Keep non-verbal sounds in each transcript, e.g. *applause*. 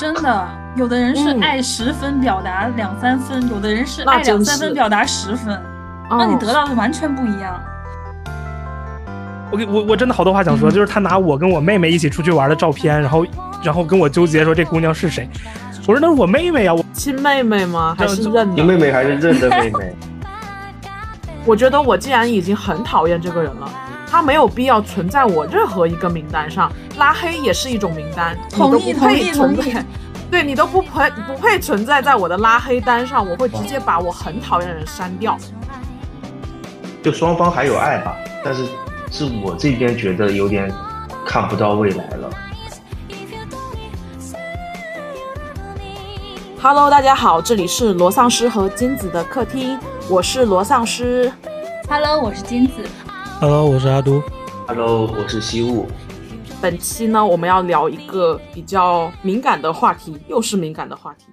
真的，有的人是爱十分表达两三分，有的人是爱两三分表达十分，那你得到的完全不一样。我我我真的好多话想说，就是他拿我跟我妹妹一起出去玩的照片，然后然后跟我纠结说这姑娘是谁。我说那是我妹妹呀，我亲妹妹吗？还是认的？妹妹还是认的妹妹？*laughs* 我觉得我既然已经很讨厌这个人了，他没有必要存在我任何一个名单上，拉黑也是一种名单，同意同意同意。对你都不配不配存在在我的拉黑单上，我会直接把我很讨厌的人删掉。就双方还有爱吧，但是。是我这边觉得有点看不到未来了。Hello，大家好，这里是罗丧尸和金子的客厅，我是罗丧尸。Hello，我是金子。Hello，我是阿都。Hello，我是西雾。本期呢，我们要聊一个比较敏感的话题，又是敏感的话题。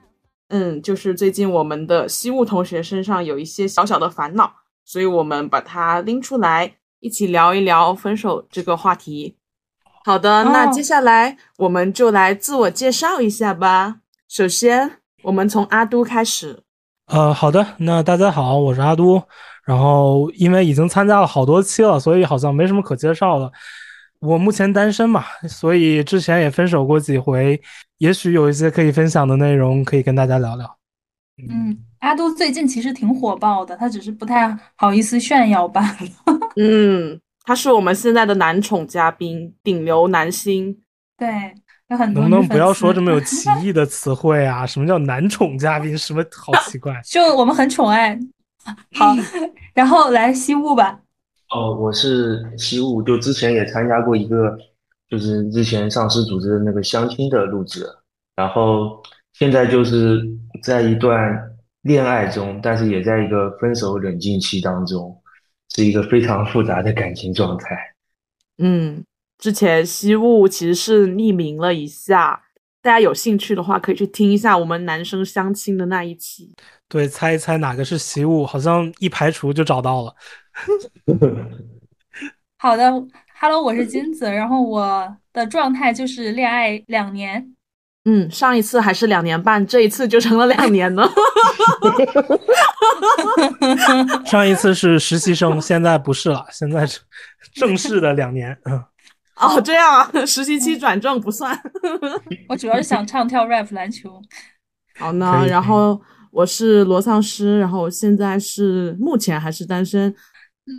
嗯，就是最近我们的西雾同学身上有一些小小的烦恼，所以我们把它拎出来。一起聊一聊分手这个话题。好的，那接下来我们就来自我介绍一下吧。首先，我们从阿都开始。呃，好的，那大家好，我是阿都。然后，因为已经参加了好多期了，所以好像没什么可介绍的。我目前单身嘛，所以之前也分手过几回，也许有一些可以分享的内容可以跟大家聊聊。嗯。阿都最近其实挺火爆的，他只是不太好意思炫耀罢了。*laughs* 嗯，他是我们现在的男宠嘉宾，顶流男星。对，有很多。能不能不要说这么有歧义的词汇啊？*laughs* 什么叫男宠嘉宾？什么好奇怪？就我们很宠爱。*laughs* 好，然后来西雾吧。哦，我是西雾，就之前也参加过一个，就是之前上司组织的那个相亲的录制，然后现在就是在一段。恋爱中，但是也在一个分手冷静期当中，是一个非常复杂的感情状态。嗯，之前西雾其实是匿名了一下，大家有兴趣的话可以去听一下我们男生相亲的那一期。对，猜一猜哪个是习武，好像一排除就找到了。*laughs* 好的，Hello，我是金子，然后我的状态就是恋爱两年。嗯，上一次还是两年半，这一次就成了两年呢。*laughs* 上一次是实习生，现在不是了，现在是正式的两年。嗯，*laughs* 哦，这样啊，*laughs* 实习期转正不算。*laughs* 我主要是想唱跳 rap 篮球。好呢，然后我是罗丧尸，然后现在是目前还是单身。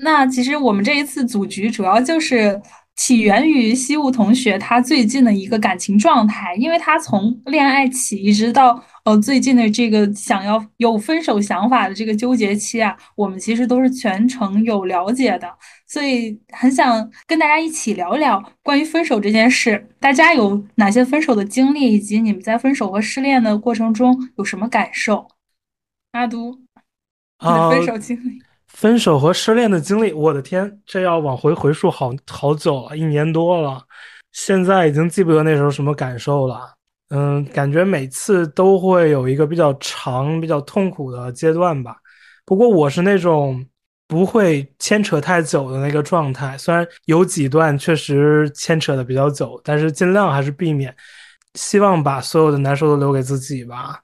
那其实我们这一次组局主要就是。起源于西雾同学他最近的一个感情状态，因为他从恋爱起一直到呃最近的这个想要有分手想法的这个纠结期啊，我们其实都是全程有了解的，所以很想跟大家一起聊聊关于分手这件事。大家有哪些分手的经历，以及你们在分手和失恋的过程中有什么感受？阿都，你的分手经历。分手和失恋的经历，我的天，这要往回回溯好好久了，一年多了，现在已经记不得那时候什么感受了。嗯，感觉每次都会有一个比较长、比较痛苦的阶段吧。不过我是那种不会牵扯太久的那个状态，虽然有几段确实牵扯的比较久，但是尽量还是避免。希望把所有的难受都留给自己吧。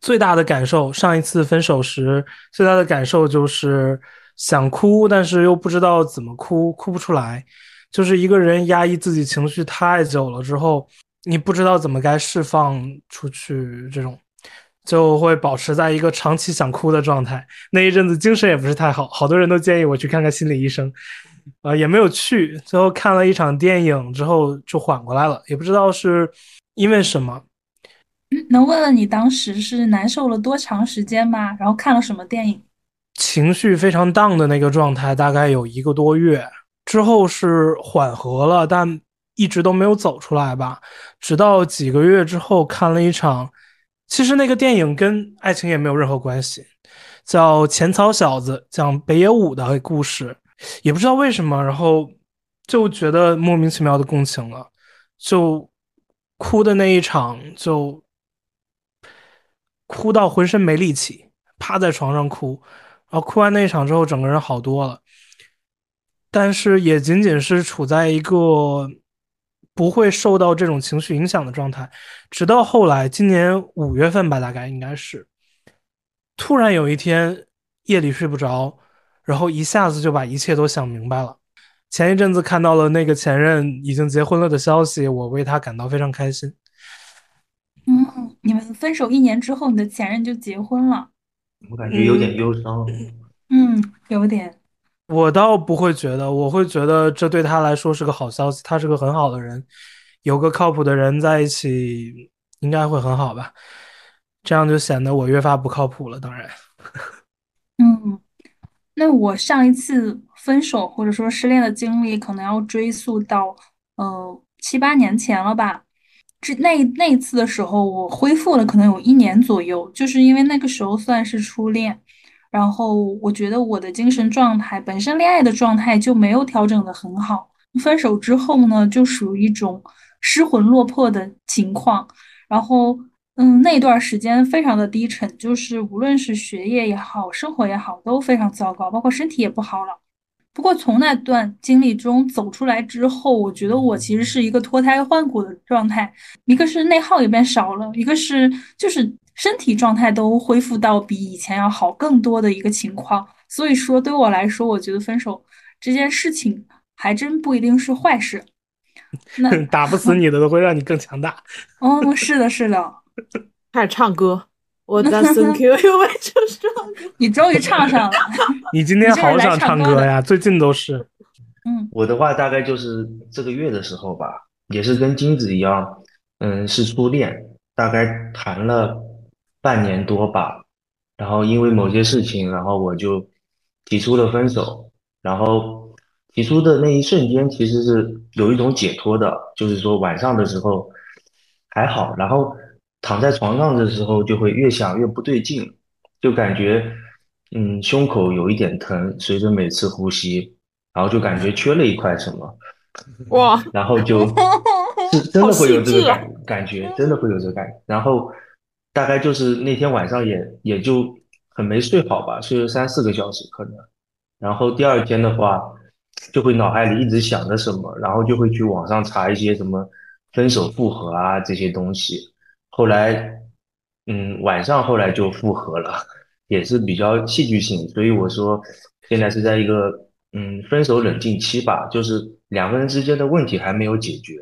最大的感受，上一次分手时最大的感受就是想哭，但是又不知道怎么哭，哭不出来。就是一个人压抑自己情绪太久了之后，你不知道怎么该释放出去，这种就会保持在一个长期想哭的状态。那一阵子精神也不是太好，好多人都建议我去看看心理医生，呃，也没有去。最后看了一场电影之后就缓过来了，也不知道是因为什么。能问问你当时是难受了多长时间吗？然后看了什么电影？情绪非常荡的那个状态，大概有一个多月之后是缓和了，但一直都没有走出来吧。直到几个月之后看了一场，其实那个电影跟爱情也没有任何关系，叫《浅草小子》，讲北野武的故事，也不知道为什么，然后就觉得莫名其妙的共情了，就哭的那一场就。哭到浑身没力气，趴在床上哭，然后哭完那一场之后，整个人好多了。但是也仅仅是处在一个不会受到这种情绪影响的状态，直到后来今年五月份吧，大概应该是，突然有一天夜里睡不着，然后一下子就把一切都想明白了。前一阵子看到了那个前任已经结婚了的消息，我为他感到非常开心。分手一年之后，你的前任就结婚了？我感觉有点忧伤。嗯，有点。我倒不会觉得，我会觉得这对他来说是个好消息。他是个很好的人，有个靠谱的人在一起，应该会很好吧？这样就显得我越发不靠谱了。当然，嗯，那我上一次分手或者说失恋的经历，可能要追溯到呃七八年前了吧。这那那一次的时候，我恢复了可能有一年左右，就是因为那个时候算是初恋。然后我觉得我的精神状态本身恋爱的状态就没有调整的很好，分手之后呢，就属于一种失魂落魄的情况。然后，嗯，那段时间非常的低沉，就是无论是学业也好，生活也好，都非常糟糕，包括身体也不好了。不过从那段经历中走出来之后，我觉得我其实是一个脱胎换骨的状态，一个是内耗也变少了，一个是就是。身体状态都恢复到比以前要好更多的一个情况，所以说对我来说，我觉得分手这件事情还真不一定是坏事。那 *laughs* 打不死你的都会让你更强大。哦，是的，是的。开始唱歌，我的 Thank you，就是唱歌。*laughs* 你终于唱上了。*laughs* 你今天好想唱歌呀，最近都是。嗯，我的话大概就是这个月的时候吧，也是跟金子一样，嗯，是初恋，大概谈了。半年多吧，然后因为某些事情，然后我就提出了分手。然后提出的那一瞬间，其实是有一种解脱的，就是说晚上的时候还好，然后躺在床上的时候就会越想越不对劲，就感觉嗯胸口有一点疼，随着每次呼吸，然后就感觉缺了一块什么，哇，然后就 *laughs* 是真的会有这个感感觉，真的会有这个感觉，然后。大概就是那天晚上也也就很没睡好吧，睡了三四个小时可能，然后第二天的话，就会脑海里一直想着什么，然后就会去网上查一些什么分手复合啊这些东西，后来，嗯，晚上后来就复合了，也是比较戏剧性，所以我说现在是在一个嗯分手冷静期吧，就是两个人之间的问题还没有解决，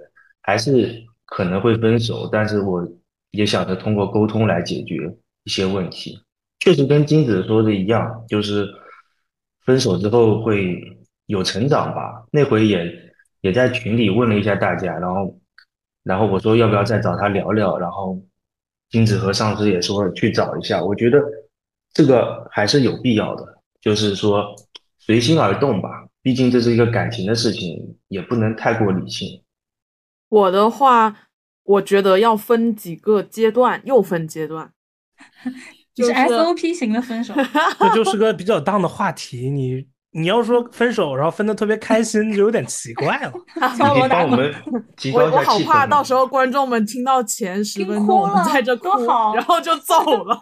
还是可能会分手，但是我。也想着通过沟通来解决一些问题，确实跟金子说的一样，就是分手之后会有成长吧。那回也也在群里问了一下大家，然后然后我说要不要再找他聊聊，然后金子和上司也说去找一下。我觉得这个还是有必要的，就是说随心而动吧，毕竟这是一个感情的事情，也不能太过理性。我的话。我觉得要分几个阶段，又分阶段，*laughs* 就是 SOP 型的分手，*laughs* 这就是个比较大的话题。你你要说分手，然后分的特别开心，就有点奇怪了。*laughs* 你帮我们提高一下我好怕到时候观众们听到前十分钟我们在这哭，然后就走了。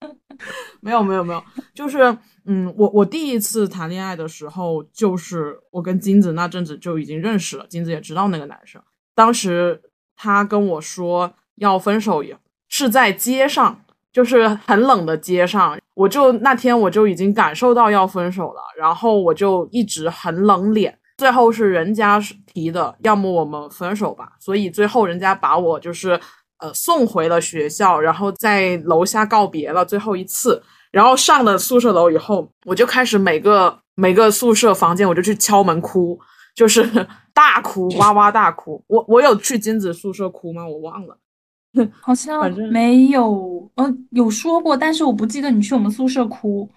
*laughs* 没有没有没有，就是嗯，我我第一次谈恋爱的时候，就是我跟金子那阵子就已经认识了，金子也知道那个男生，当时。他跟我说要分手，也是在街上，就是很冷的街上。我就那天我就已经感受到要分手了，然后我就一直很冷脸。最后是人家提的，要么我们分手吧。所以最后人家把我就是呃送回了学校，然后在楼下告别了最后一次。然后上了宿舍楼以后，我就开始每个每个宿舍房间我就去敲门哭。就是 *laughs* 大哭，哇哇大哭。我我有去金子宿舍哭吗？我忘了，*laughs* 好像没有。嗯，有说过，但是我不记得你去我们宿舍哭。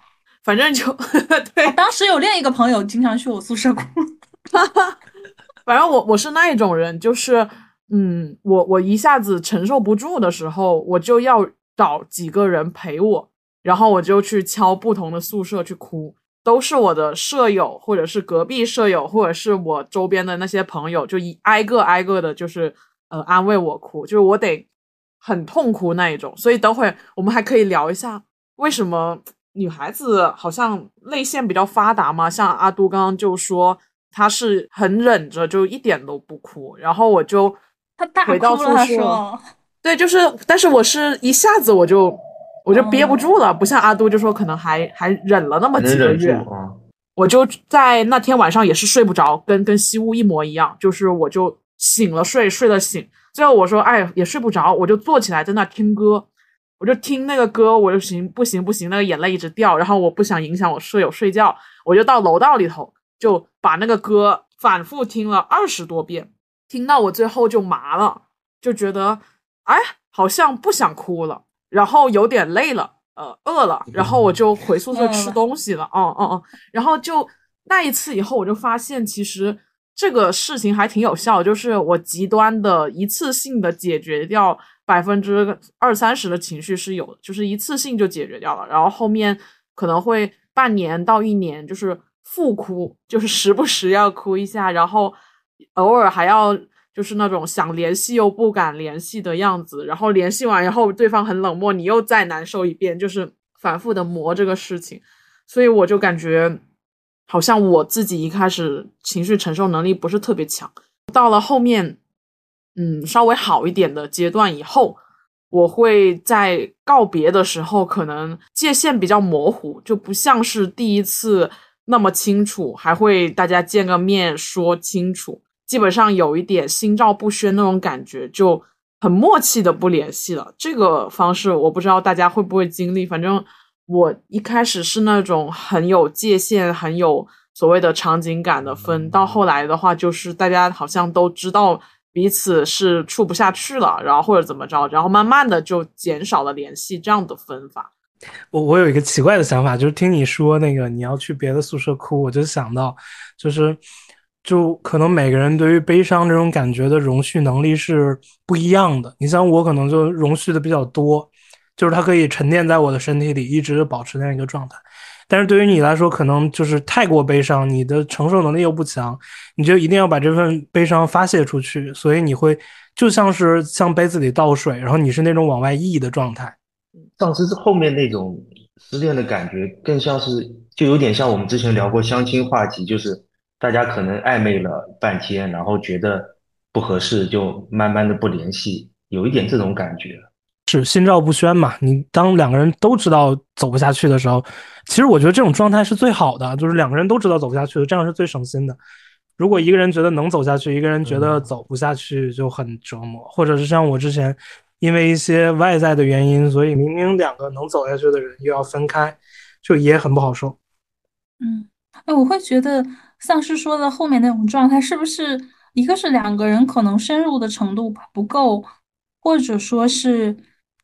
反正就 *laughs* 对，当时有另一个朋友经常去我宿舍哭。*laughs* 反正我我是那一种人，就是嗯，我我一下子承受不住的时候，我就要找几个人陪我，然后我就去敲不同的宿舍去哭。都是我的舍友，或者是隔壁舍友，或者是我周边的那些朋友，就一挨个挨个的，就是呃安慰我哭，就是我得很痛苦那一种。所以等会我们还可以聊一下，为什么女孩子好像泪腺比较发达嘛？像阿杜刚刚就说，她是很忍着，就一点都不哭。然后我就他大哭回到宿舍说对，就是，但是我是一下子我就我就憋不住了，不像阿杜就说可能还还忍了那么几个月，啊。我就在那天晚上也是睡不着，跟跟西屋一模一样，就是我就醒了睡，睡了醒。最后我说，哎，也睡不着，我就坐起来在那听歌，我就听那个歌，我就行不行不行，那个眼泪一直掉，然后我不想影响我舍友睡觉，我就到楼道里头就把那个歌反复听了二十多遍，听到我最后就麻了，就觉得哎，好像不想哭了，然后有点累了，呃，饿了，然后我就回宿舍吃东西了，嗯嗯嗯，然后就那一次以后，我就发现其实这个事情还挺有效，就是我极端的一次性的解决掉百分之二三十的情绪是有，就是一次性就解决掉了，然后后面可能会半年到一年就是复哭，就是时不时要哭一下，然后偶尔还要就是那种想联系又不敢联系的样子，然后联系完以后对方很冷漠，你又再难受一遍，就是反复的磨这个事情，所以我就感觉好像我自己一开始情绪承受能力不是特别强，到了后面，嗯，稍微好一点的阶段以后，我会在告别的时候，可能界限比较模糊，就不像是第一次那么清楚，还会大家见个面说清楚，基本上有一点心照不宣那种感觉，就很默契的不联系了。这个方式我不知道大家会不会经历，反正我一开始是那种很有界限、很有所谓的场景感的分，到后来的话，就是大家好像都知道彼此是处不下去了，然后或者怎么着，然后慢慢的就减少了联系这样的分法。我我有一个奇怪的想法，就是听你说那个你要去别的宿舍哭，我就想到，就是就可能每个人对于悲伤这种感觉的容蓄能力是不一样的。你像我可能就容蓄的比较多，就是它可以沉淀在我的身体里，一直保持那样一个状态。但是对于你来说，可能就是太过悲伤，你的承受能力又不强，你就一定要把这份悲伤发泄出去，所以你会就像是向杯子里倒水，然后你是那种往外溢的状态。上次后面那种失恋的感觉，更像是就有点像我们之前聊过相亲话题，就是大家可能暧昧了半天，然后觉得不合适，就慢慢的不联系，有一点这种感觉。是心照不宣嘛？你当两个人都知道走不下去的时候，其实我觉得这种状态是最好的，就是两个人都知道走不下去的，这样是最省心的。如果一个人觉得能走下去，一个人觉得走不下去，就很折磨。或者是像我之前，因为一些外在的原因，所以明明两个能走下去的人又要分开，就也很不好受。嗯，哎，我会觉得丧尸说的后面那种状态，是不是一个是两个人可能深入的程度不够，或者说是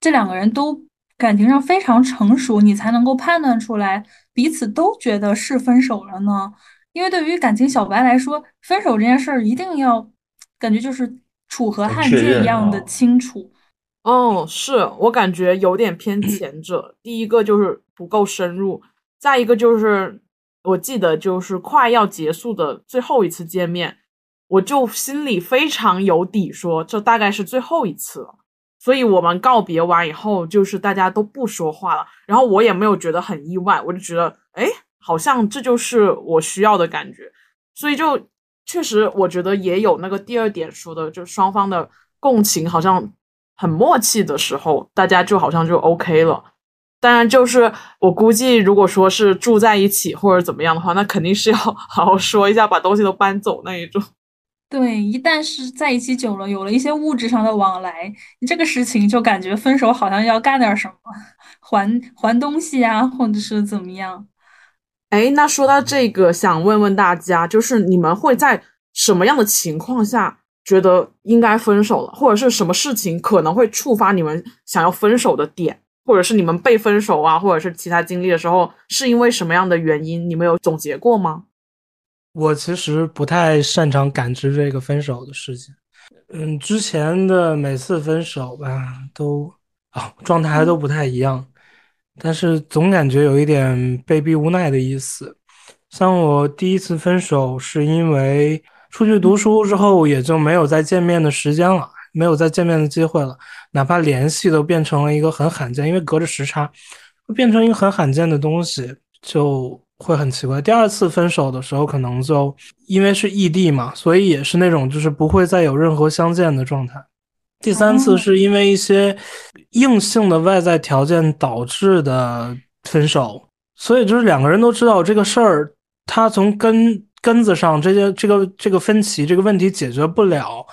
这两个人都感情上非常成熟，你才能够判断出来彼此都觉得是分手了呢？因为对于感情小白来说，分手这件事儿一定要感觉就是楚河汉界一样的啊清楚。哦，是我感觉有点偏前者。第一个就是不够深入，再一个就是我记得就是快要结束的最后一次见面，我就心里非常有底说，这大概是最后一次了。所以我们告别完以后，就是大家都不说话了，然后我也没有觉得很意外，我就觉得，哎，好像这就是我需要的感觉。所以就确实，我觉得也有那个第二点说的，就双方的共情好像很默契的时候，大家就好像就 OK 了。当然，就是我估计，如果说是住在一起或者怎么样的话，那肯定是要 *laughs* 好好说一下，把东西都搬走那一种。对，一旦是在一起久了，有了一些物质上的往来，你这个事情就感觉分手好像要干点什么，还还东西啊，或者是怎么样。哎，那说到这个，想问问大家，就是你们会在什么样的情况下觉得应该分手了，或者是什么事情可能会触发你们想要分手的点，或者是你们被分手啊，或者是其他经历的时候，是因为什么样的原因？你们有总结过吗？我其实不太擅长感知这个分手的事情。嗯，之前的每次分手吧，都啊、状态都不太一样，但是总感觉有一点被逼无奈的意思。像我第一次分手，是因为出去读书之后，也就没有再见面的时间了，没有再见面的机会了，哪怕联系都变成了一个很罕见，因为隔着时差，会变成一个很罕见的东西，就会很奇怪。第二次分手的时候，可能就因为是异地嘛，所以也是那种就是不会再有任何相见的状态。第三次是因为一些硬性的外在条件导致的分手，所以就是两个人都知道这个事儿，他从根根子上这些这个这个分歧这个问题解决不了，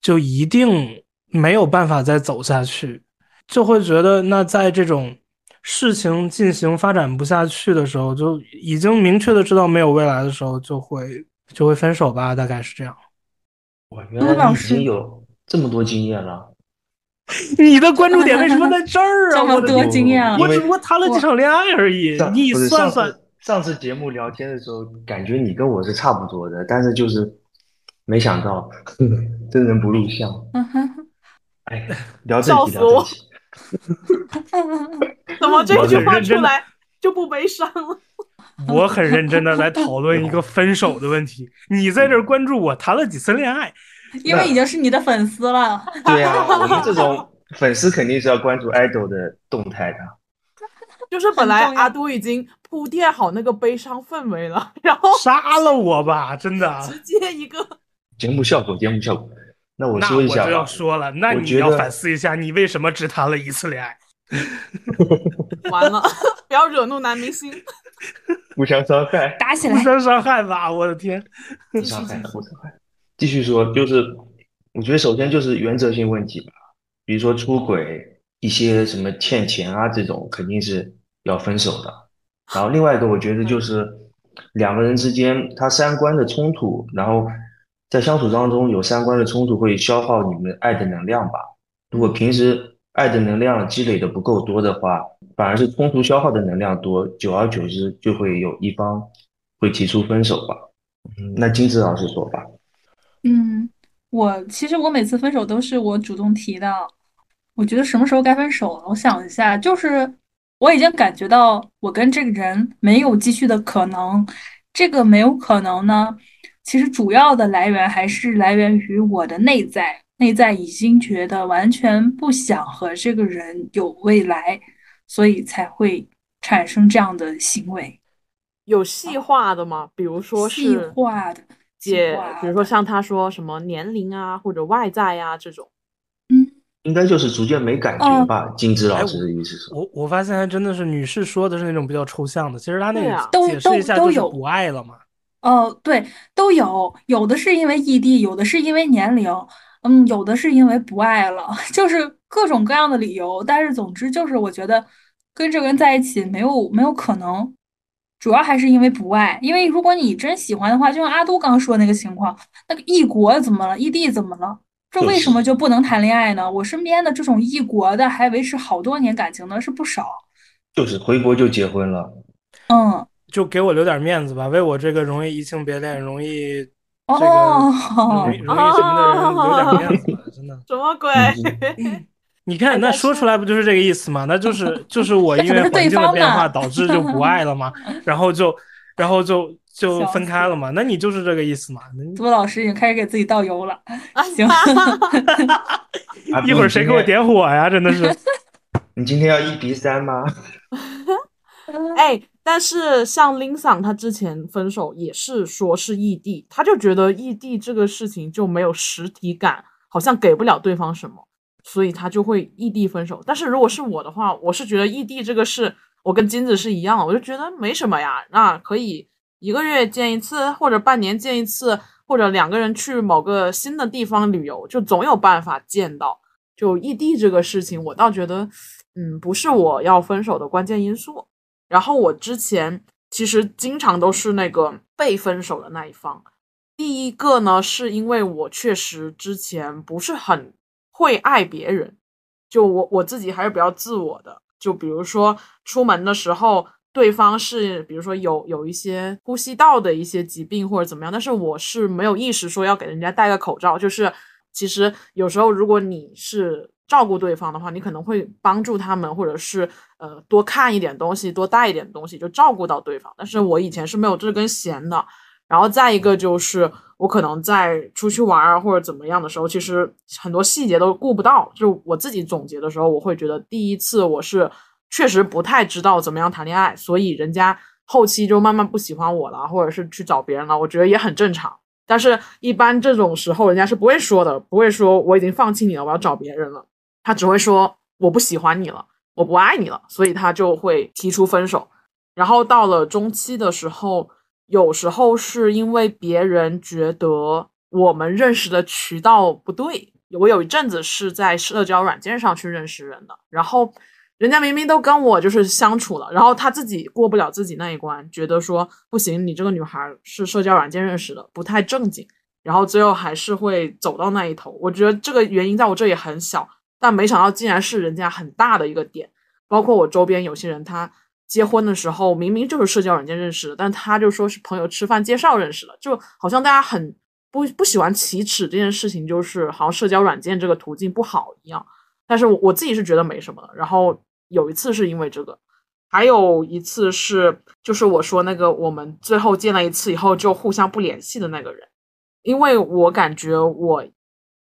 就一定没有办法再走下去，就会觉得那在这种。事情进行发展不下去的时候，就已经明确的知道没有未来的时候，就会就会分手吧，大概是这样。哇，原来你已经有这么多经验了。*laughs* 你的关注点为什么在这儿啊？*laughs* 这么多经验啊！我只不过谈了几场恋爱而已。你算算，上次节目聊天的时候，感觉你跟我是差不多的，但是就是没想到 *laughs* 真人不露相。哎，聊正题，聊正题。*laughs* 怎么这句话出来就不悲伤了？*laughs* 我很认真的来讨论一个分手的问题，你在这关注我谈了几次恋爱，因为已经是你的粉丝了。对呀，我们这种粉丝肯定是要关注爱豆的动态的。*laughs* 就是本来阿都已经铺垫好那个悲伤氛围了，然后杀了我吧，真的，直接一个节目效果，节目效果。那我说一下，我就要说了，那你要反思一下，你为什么只谈了一次恋爱？*laughs* *laughs* 完了，不要惹怒男明星，互相伤害，*laughs* 打起来，互相伤害吧！我的天，互相伤害，互相伤害。继续说，就是我觉得首先就是原则性问题吧，比如说出轨、一些什么欠钱啊这种，肯定是要分手的。然后另外一个，我觉得就是两个人之间他三观的冲突，然后。在相处当中有三观的冲突会消耗你们爱的能量吧？如果平时爱的能量积累的不够多的话，反而是冲突消耗的能量多，久而久之就会有一方会提出分手吧。嗯，那金子老师说吧。嗯，我其实我每次分手都是我主动提的。我觉得什么时候该分手了？我想一下，就是我已经感觉到我跟这个人没有继续的可能。这个没有可能呢？其实主要的来源还是来源于我的内在，内在已经觉得完全不想和这个人有未来，所以才会产生这样的行为。有细化的吗？比如说细化的，姐，比如说像他说什么年龄啊，或者外在呀这种，嗯，应该就是逐渐没感觉吧？金枝老师的意思是？我我发现还真的是女士说的是那种比较抽象的，其实他那个都解释一下就是不爱了嘛。哦，对，都有，有的是因为异地，有的是因为年龄，嗯，有的是因为不爱了，*laughs* 就是各种各样的理由。但是总之就是，我觉得跟这个人在一起没有没有可能，主要还是因为不爱。因为如果你真喜欢的话，就像阿都刚说那个情况，那个异国怎么了？异地怎么了？这为什么就不能谈恋爱呢？我身边的这种异国的还维持好多年感情的是不少，就是回国就结婚了，嗯。就给我留点面子吧，为我这个容易移情别恋、容易这个容易容易什么的人留点面子吧，*laughs* 真的。什么鬼？你看，那说出来不就是这个意思吗？那就是 *laughs* 就是我因为环境的变化导致就不爱了嘛？*laughs* 然后就然后就就分开了嘛？那你就是这个意思嘛？朱老师已经开始给自己倒油了。行，一会儿谁给我点火呀？真的是。你今天要一比三吗？哎。但是像林桑，他之前分手也是说是异地，他就觉得异地这个事情就没有实体感，好像给不了对方什么，所以他就会异地分手。但是如果是我的话，我是觉得异地这个事，我跟金子是一样，我就觉得没什么呀，那可以一个月见一次，或者半年见一次，或者两个人去某个新的地方旅游，就总有办法见到。就异地这个事情，我倒觉得，嗯，不是我要分手的关键因素。然后我之前其实经常都是那个被分手的那一方。第一个呢，是因为我确实之前不是很会爱别人，就我我自己还是比较自我的。就比如说出门的时候，对方是比如说有有一些呼吸道的一些疾病或者怎么样，但是我是没有意识说要给人家戴个口罩。就是其实有时候如果你是。照顾对方的话，你可能会帮助他们，或者是呃多看一点东西，多带一点东西，就照顾到对方。但是我以前是没有这根弦的。然后再一个就是，我可能在出去玩啊或者怎么样的时候，其实很多细节都顾不到。就我自己总结的时候，我会觉得第一次我是确实不太知道怎么样谈恋爱，所以人家后期就慢慢不喜欢我了，或者是去找别人了，我觉得也很正常。但是，一般这种时候，人家是不会说的，不会说我已经放弃你了，我要找别人了。他只会说我不喜欢你了，我不爱你了，所以他就会提出分手。然后到了中期的时候，有时候是因为别人觉得我们认识的渠道不对。我有一阵子是在社交软件上去认识人的，然后。人家明明都跟我就是相处了，然后他自己过不了自己那一关，觉得说不行，你这个女孩是社交软件认识的，不太正经，然后最后还是会走到那一头。我觉得这个原因在我这里很小，但没想到竟然是人家很大的一个点。包括我周边有些人，他结婚的时候明明就是社交软件认识的，但他就说是朋友吃饭介绍认识的，就好像大家很不不喜欢启齿这件事情，就是好像社交软件这个途径不好一样。但是我自己是觉得没什么的，然后。有一次是因为这个，还有一次是就是我说那个我们最后见了一次以后就互相不联系的那个人，因为我感觉我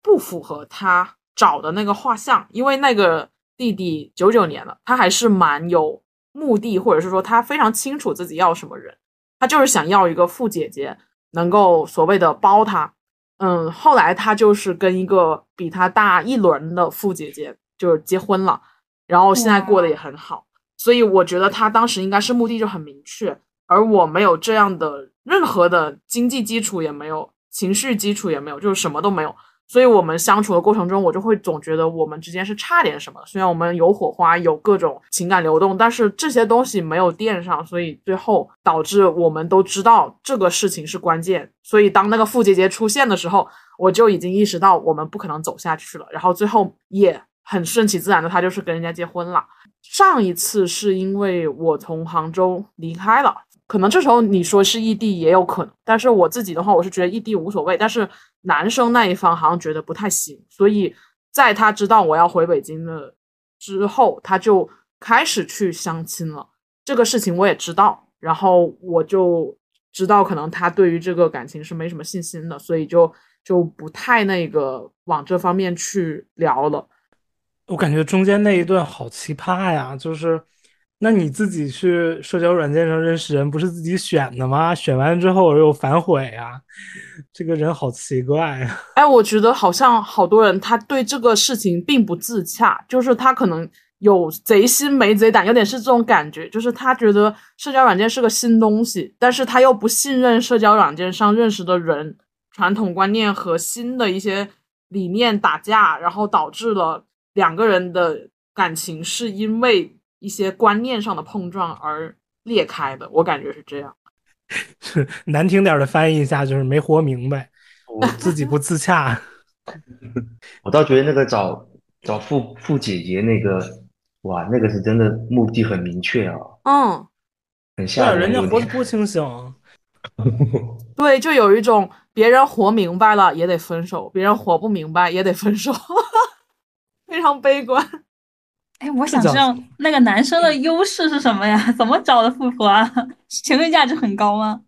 不符合他找的那个画像，因为那个弟弟九九年了，他还是蛮有目的，或者是说他非常清楚自己要什么人，他就是想要一个富姐姐能够所谓的包他，嗯，后来他就是跟一个比他大一轮的富姐姐就是结婚了。然后现在过得也很好，所以我觉得他当时应该是目的就很明确，而我没有这样的任何的经济基础也没有，情绪基础也没有，就是什么都没有。所以我们相处的过程中，我就会总觉得我们之间是差点什么。虽然我们有火花，有各种情感流动，但是这些东西没有垫上，所以最后导致我们都知道这个事情是关键。所以当那个傅姐姐出现的时候，我就已经意识到我们不可能走下去了。然后最后也。很顺其自然的，他就是跟人家结婚了。上一次是因为我从杭州离开了，可能这时候你说是异地也有可能，但是我自己的话，我是觉得异地无所谓。但是男生那一方好像觉得不太行，所以在他知道我要回北京了之后，他就开始去相亲了。这个事情我也知道，然后我就知道可能他对于这个感情是没什么信心的，所以就就不太那个往这方面去聊了。我感觉中间那一段好奇葩呀！就是，那你自己去社交软件上认识人，不是自己选的吗？选完之后又反悔呀，这个人好奇怪呀！哎，我觉得好像好多人他对这个事情并不自洽，就是他可能有贼心没贼胆，有点是这种感觉，就是他觉得社交软件是个新东西，但是他又不信任社交软件上认识的人，传统观念和新的一些理念打架，然后导致了。两个人的感情是因为一些观念上的碰撞而裂开的，我感觉是这样。是 *laughs* 难听点的翻译一下就是没活明白，自己不自洽。*laughs* 我倒觉得那个找找富富姐姐那个，哇，那个是真的目的很明确啊。嗯，很吓人，人家活得多清醒。*laughs* 对，就有一种别人活明白了也得分手，别人活不明白也得分手。非常悲观，哎，我想知道那个男生的优势是什么呀？*laughs* 怎么找的富婆啊？情绪价值很高吗？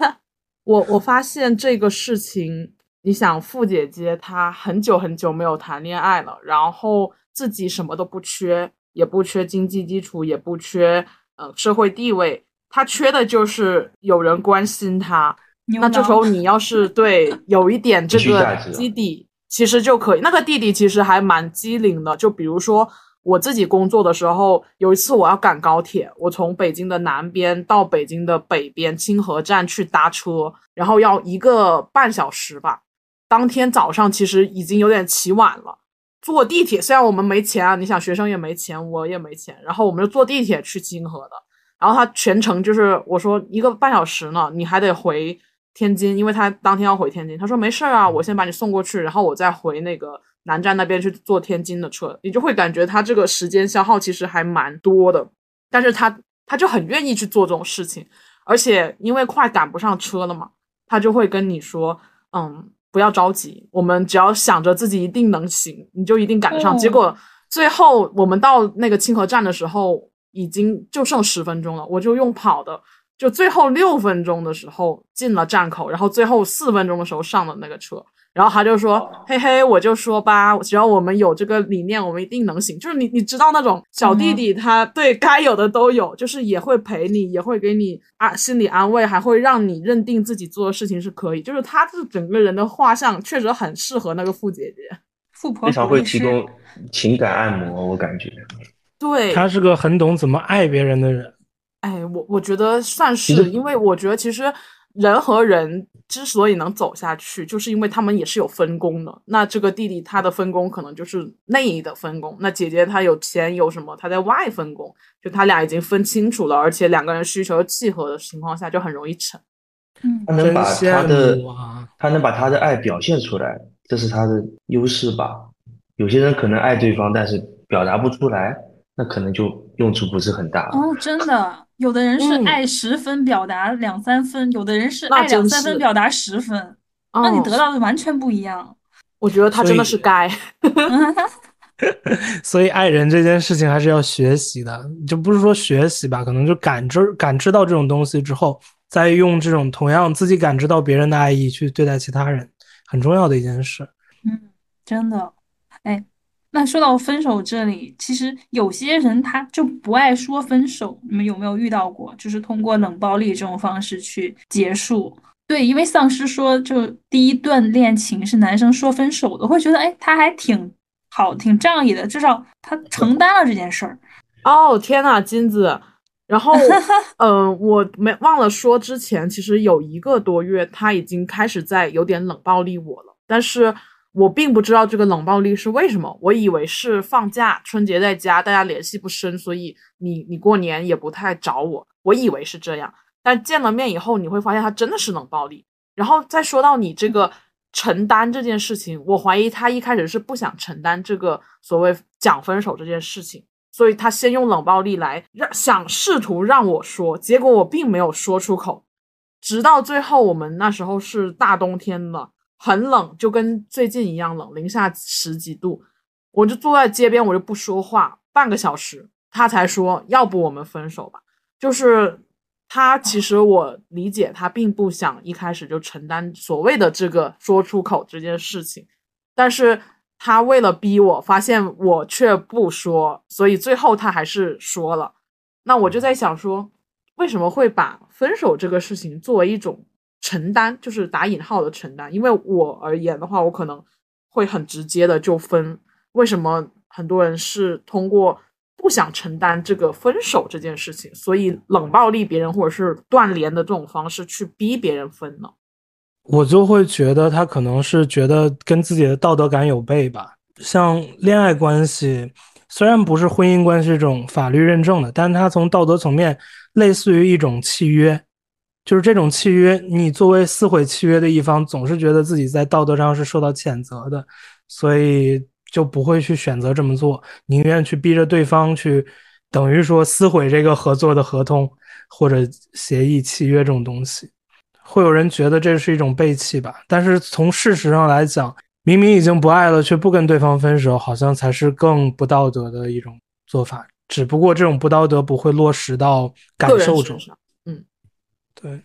*laughs* 我我发现这个事情，你想，富姐姐她很久很久没有谈恋爱了，然后自己什么都不缺，也不缺经济基础，也不缺呃社会地位，她缺的就是有人关心她。那这时候你要是 *laughs* 对有一点这个基底。其实就可以，那个弟弟其实还蛮机灵的。就比如说我自己工作的时候，有一次我要赶高铁，我从北京的南边到北京的北边清河站去搭车，然后要一个半小时吧。当天早上其实已经有点起晚了，坐地铁虽然我们没钱啊，你想学生也没钱，我也没钱，然后我们就坐地铁去清河的。然后他全程就是我说一个半小时呢，你还得回。天津，因为他当天要回天津，他说没事儿啊，我先把你送过去，然后我再回那个南站那边去坐天津的车。你就会感觉他这个时间消耗其实还蛮多的，但是他他就很愿意去做这种事情，而且因为快赶不上车了嘛，他就会跟你说，嗯，不要着急，我们只要想着自己一定能行，你就一定赶得上。结果最后我们到那个清河站的时候，已经就剩十分钟了，我就用跑的。就最后六分钟的时候进了站口，然后最后四分钟的时候上了那个车。然后他就说：“嘿嘿，我就说吧，只要我们有这个理念，我们一定能行。就是你，你知道那种小弟弟，他对该有的都有，就是也会陪你，也会给你啊心理安慰，还会让你认定自己做的事情是可以。就是他这整个人的画像确实很适合那个富姐姐，富婆非常会提供情感按摩，我感觉。对，他是个很懂怎么爱别人的人。哎，我我觉得算是，因为我觉得其实。人和人之所以能走下去，就是因为他们也是有分工的。那这个弟弟他的分工可能就是内的分工，那姐姐她有钱有什么，她在外分工，就他俩已经分清楚了，而且两个人需求契合的情况下，就很容易成。嗯，他能把他的他能把他的爱表现出来，这是他的优势吧？有些人可能爱对方，但是表达不出来，那可能就用处不是很大。哦，真的。有的人是爱十分，表达两三分；有的人是爱两三分，表达十分。那你得到的完全不一样。我觉得他真的是该。*laughs* 所以爱人这件事情还是要学习的，就不是说学习吧，可能就感知感知到这种东西之后，再用这种同样自己感知到别人的爱意去对待其他人，很重要的一件事。嗯，真的，哎。那说到分手这里，其实有些人他就不爱说分手，你们有没有遇到过？就是通过冷暴力这种方式去结束？对，因为丧尸说，就第一段恋情是男生说分手的，会觉得哎，他还挺好，挺仗义的，至少他承担了这件事儿。哦，天呐，金子，然后，*laughs* 嗯，我没忘了说，之前其实有一个多月，他已经开始在有点冷暴力我了，但是。我并不知道这个冷暴力是为什么，我以为是放假春节在家，大家联系不深，所以你你过年也不太找我，我以为是这样。但见了面以后，你会发现他真的是冷暴力。然后再说到你这个承担这件事情，我怀疑他一开始是不想承担这个所谓讲分手这件事情，所以他先用冷暴力来让想试图让我说，结果我并没有说出口，直到最后我们那时候是大冬天了。很冷，就跟最近一样冷，零下十几度。我就坐在街边，我就不说话，半个小时，他才说：“要不我们分手吧。”就是他，其实我理解他并不想一开始就承担所谓的这个说出口这件事情，但是他为了逼我，发现我却不说，所以最后他还是说了。那我就在想说，为什么会把分手这个事情作为一种？承担就是打引号的承担，因为我而言的话，我可能会很直接的就分。为什么很多人是通过不想承担这个分手这件事情，所以冷暴力别人或者是断联的这种方式去逼别人分呢？我就会觉得他可能是觉得跟自己的道德感有悖吧。像恋爱关系，虽然不是婚姻关系这种法律认证的，但它从道德层面类似于一种契约。就是这种契约，你作为撕毁契约的一方，总是觉得自己在道德上是受到谴责的，所以就不会去选择这么做，宁愿去逼着对方去，等于说撕毁这个合作的合同或者协议、契约这种东西。会有人觉得这是一种背弃吧？但是从事实上来讲，明明已经不爱了，却不跟对方分手，好像才是更不道德的一种做法。只不过这种不道德不会落实到感受中。对，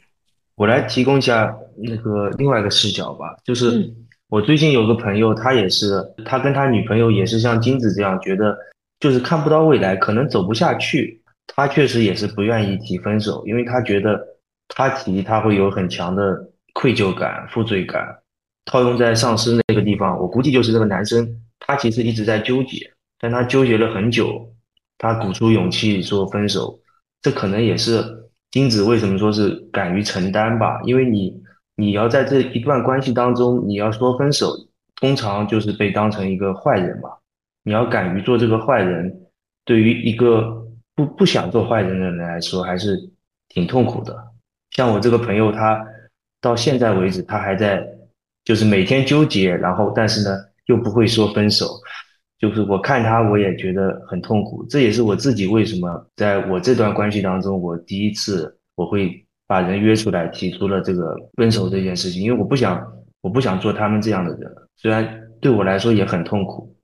我来提供一下那个另外一个视角吧，就是我最近有个朋友，他也是，他跟他女朋友也是像金子这样，觉得就是看不到未来，可能走不下去。他确实也是不愿意提分手，因为他觉得他提他会有很强的愧疚感、负罪感。套用在上司那个地方，我估计就是这个男生，他其实一直在纠结，但他纠结了很久，他鼓出勇气说分手，这可能也是。金子为什么说是敢于承担吧？因为你你要在这一段关系当中，你要说分手，通常就是被当成一个坏人嘛。你要敢于做这个坏人，对于一个不不想做坏人的人来说，还是挺痛苦的。像我这个朋友，他到现在为止，他还在就是每天纠结，然后但是呢，又不会说分手。就是我看他，我也觉得很痛苦。这也是我自己为什么在我这段关系当中，我第一次我会把人约出来，提出了这个分手这件事情，因为我不想，我不想做他们这样的人。虽然对我来说也很痛苦。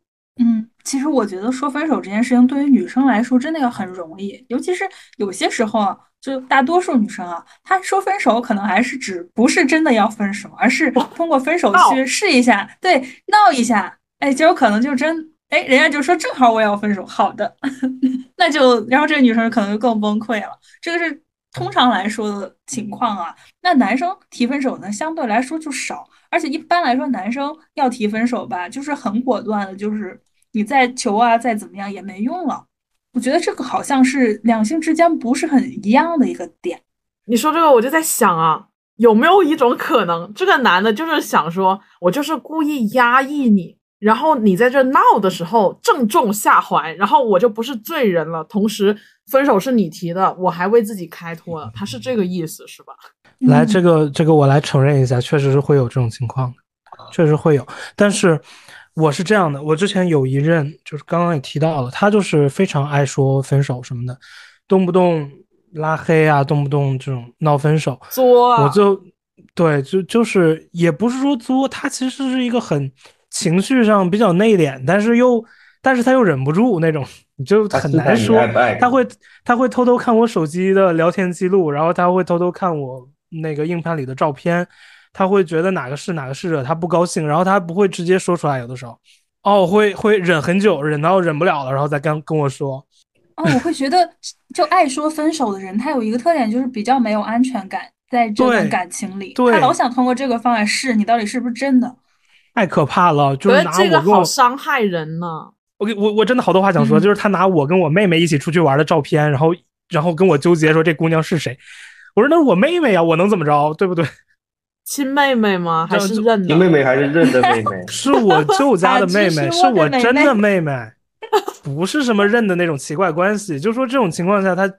嗯，其实我觉得说分手这件事情对于女生来说真的要很容易，尤其是有些时候啊，就大多数女生啊，她说分手可能还是指不是真的要分手，而是通过分手去试一下，对，闹一下，哎，结果可能就真，哎，人家就说正好我也要分手，好的，*laughs* 那就然后这个女生可能就更崩溃了。这个是通常来说的情况啊。那男生提分手呢，相对来说就少，而且一般来说男生要提分手吧，就是很果断的，就是。你再求啊，再怎么样也没用了。我觉得这个好像是两性之间不是很一样的一个点。你说这个，我就在想啊，有没有一种可能，这个男的就是想说，我就是故意压抑你，然后你在这闹的时候正中下怀，然后我就不是罪人了。同时，分手是你提的，我还为自己开脱了。他是这个意思，是吧？来，这个这个我来承认一下，确实是会有这种情况的，确实会有，但是。我是这样的，我之前有一任，就是刚刚也提到了，他就是非常爱说分手什么的，动不动拉黑啊，动不动这种闹分手，作，我就对，就就是也不是说作，他其实是一个很情绪上比较内敛，但是又但是他又忍不住那种，你就很难说，他会他会偷偷看我手机的聊天记录，然后他会偷偷看我那个硬盘里的照片。他会觉得哪个是哪个是惹他不高兴，然后他不会直接说出来。有的时候，哦，会会忍很久，忍到忍不了了，然后再跟跟我说。哦，我会觉得，就爱说分手的人，他有一个特点，就是比较没有安全感，在这段感情里，他老想通过这个方法试你到底是不是真的。太可怕了，就是拿这个好伤害人呢。我给我我真的好多话想说，就是他拿我跟我妹妹一起出去玩的照片，然后然后跟我纠结说这姑娘是谁。我说那是我妹妹呀，我能怎么着，对不对？*laughs* 亲妹妹吗？还是认的？亲妹妹还是认的妹妹？*laughs* 是我舅家的妹 *laughs* 妹，是我真的妹妹，不是什么认的那种奇怪关系。就说这种情况下，他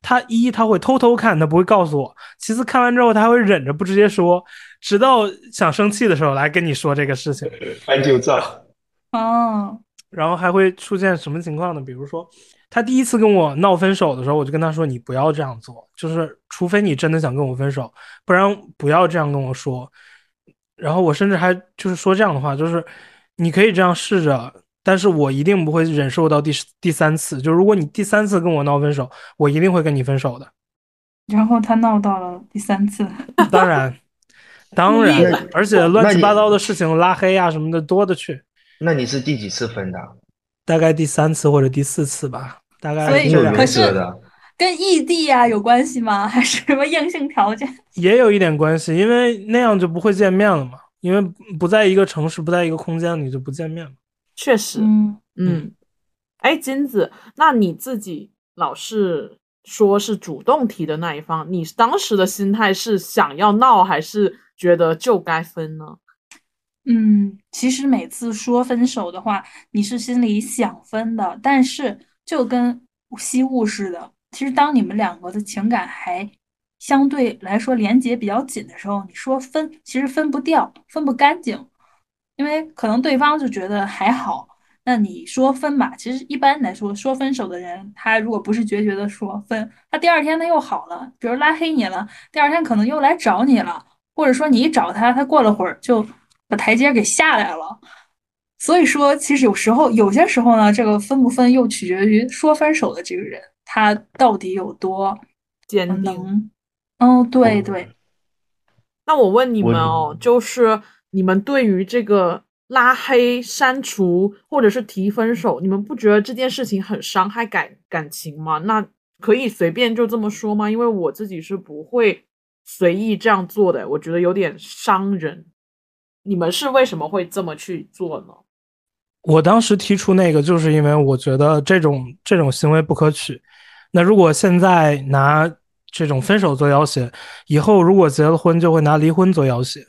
他一他会偷偷看，他不会告诉我；其次看完之后，他会忍着不直接说，直到想生气的时候来跟你说这个事情。翻旧账。哦。然后还会出现什么情况呢？比如说。他第一次跟我闹分手的时候，我就跟他说：“你不要这样做，就是除非你真的想跟我分手，不然不要这样跟我说。”然后我甚至还就是说这样的话，就是你可以这样试着，但是我一定不会忍受到第第三次。就如果你第三次跟我闹分手，我一定会跟你分手的。然后他闹到了第三次，当然，当然，而且乱七八糟的事情，拉黑啊什么的多的去。那你是第几次分的？大概第三次或者第四次吧。大概所以可是跟异地啊有关系吗？还是什么硬性条件？也有一点关系，因为那样就不会见面了嘛。因为不在一个城市，不在一个空间你，就不见面了。确实，嗯嗯。哎，金子，那你自己老是说是主动提的那一方，你当时的心态是想要闹，还是觉得就该分呢？嗯，其实每次说分手的话，你是心里想分的，但是。就跟吸物似的，其实当你们两个的情感还相对来说连接比较紧的时候，你说分，其实分不掉，分不干净，因为可能对方就觉得还好。那你说分吧，其实一般来说说分手的人，他如果不是决绝的说分，他第二天他又好了，比如拉黑你了，第二天可能又来找你了，或者说你一找他，他过了会儿就把台阶给下来了。所以说，其实有时候，有些时候呢，这个分不分又取决于说分手的这个人他到底有多坚定。哦，对对。那我问你们哦，就是你们对于这个拉黑、删除或者是提分手，你们不觉得这件事情很伤害感感情吗？那可以随便就这么说吗？因为我自己是不会随意这样做的，我觉得有点伤人。你们是为什么会这么去做呢？我当时提出那个，就是因为我觉得这种这种行为不可取。那如果现在拿这种分手做要挟，以后如果结了婚，就会拿离婚做要挟。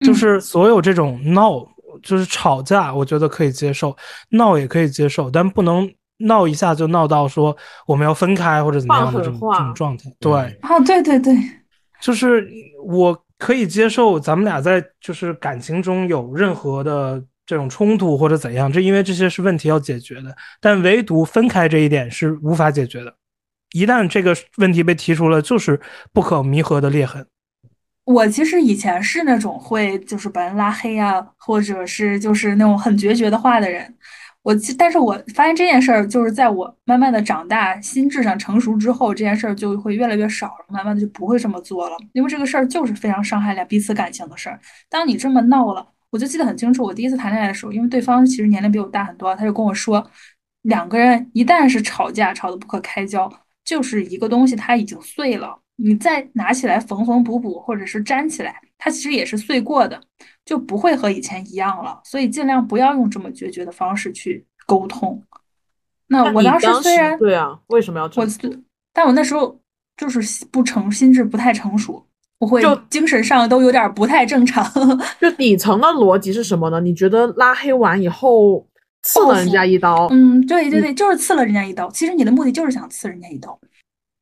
就是所有这种闹，就是吵架，我觉得可以接受，闹也可以接受，但不能闹一下就闹到说我们要分开或者怎么样的这种这种状态。对，哦，对对对，就是我可以接受咱们俩在就是感情中有任何的。这种冲突或者怎样，这因为这些是问题要解决的，但唯独分开这一点是无法解决的。一旦这个问题被提出了，就是不可弥合的裂痕。我其实以前是那种会就是把人拉黑啊，或者是就是那种很决绝的话的人。我记，但是我发现这件事儿就是在我慢慢的长大、心智上成熟之后，这件事儿就会越来越少了，慢慢的就不会这么做了，因为这个事儿就是非常伤害俩彼此感情的事儿。当你这么闹了，我就记得很清楚，我第一次谈恋爱的时候，因为对方其实年龄比我大很多，他就跟我说，两个人一旦是吵架，吵得不可开交，就是一个东西它已经碎了，你再拿起来缝缝补补，或者是粘起来，它其实也是碎过的。就不会和以前一样了，所以尽量不要用这么决绝的方式去沟通。那我当时虽然对啊，为什么要我，但我那时候就是不成心智不太成熟，我会就精神上都有点不太正常。*laughs* 就底层的逻辑是什么呢？你觉得拉黑完以后刺了人家一刀？嗯，对对对，就是刺了人家一刀。其实你的目的就是想刺人家一刀。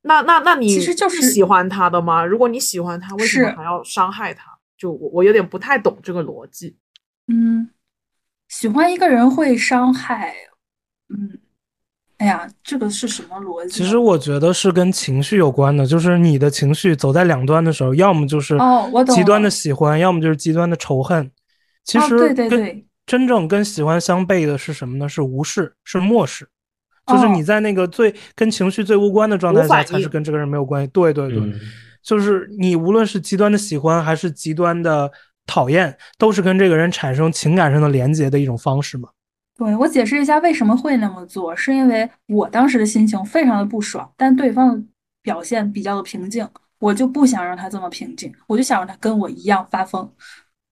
那那那你其实就是喜欢他的吗？如果你喜欢他，为什么还要伤害他？就我我有点不太懂这个逻辑。嗯，喜欢一个人会伤害，嗯，哎呀，这个是什么逻辑？其实我觉得是跟情绪有关的，就是你的情绪走在两端的时候，要么就是哦我极端的喜欢，要么就是极端的仇恨。其实哦对对对真正跟喜欢相悖的是什么呢？是无视，是漠视。就是哦你在那个最跟情绪最无关的状态下，才是跟这个人没有关系。对对对，嗯就是你无论是极端的喜欢还是极端的讨厌，都是跟这个人产生情感上的连接的一种方式嘛。对，我解释一下为什么会那么做，是因为我当时的心情非常的不爽，但对方的表现比较的平静，我就不想让他这么平静，我就想让他跟我一样发疯，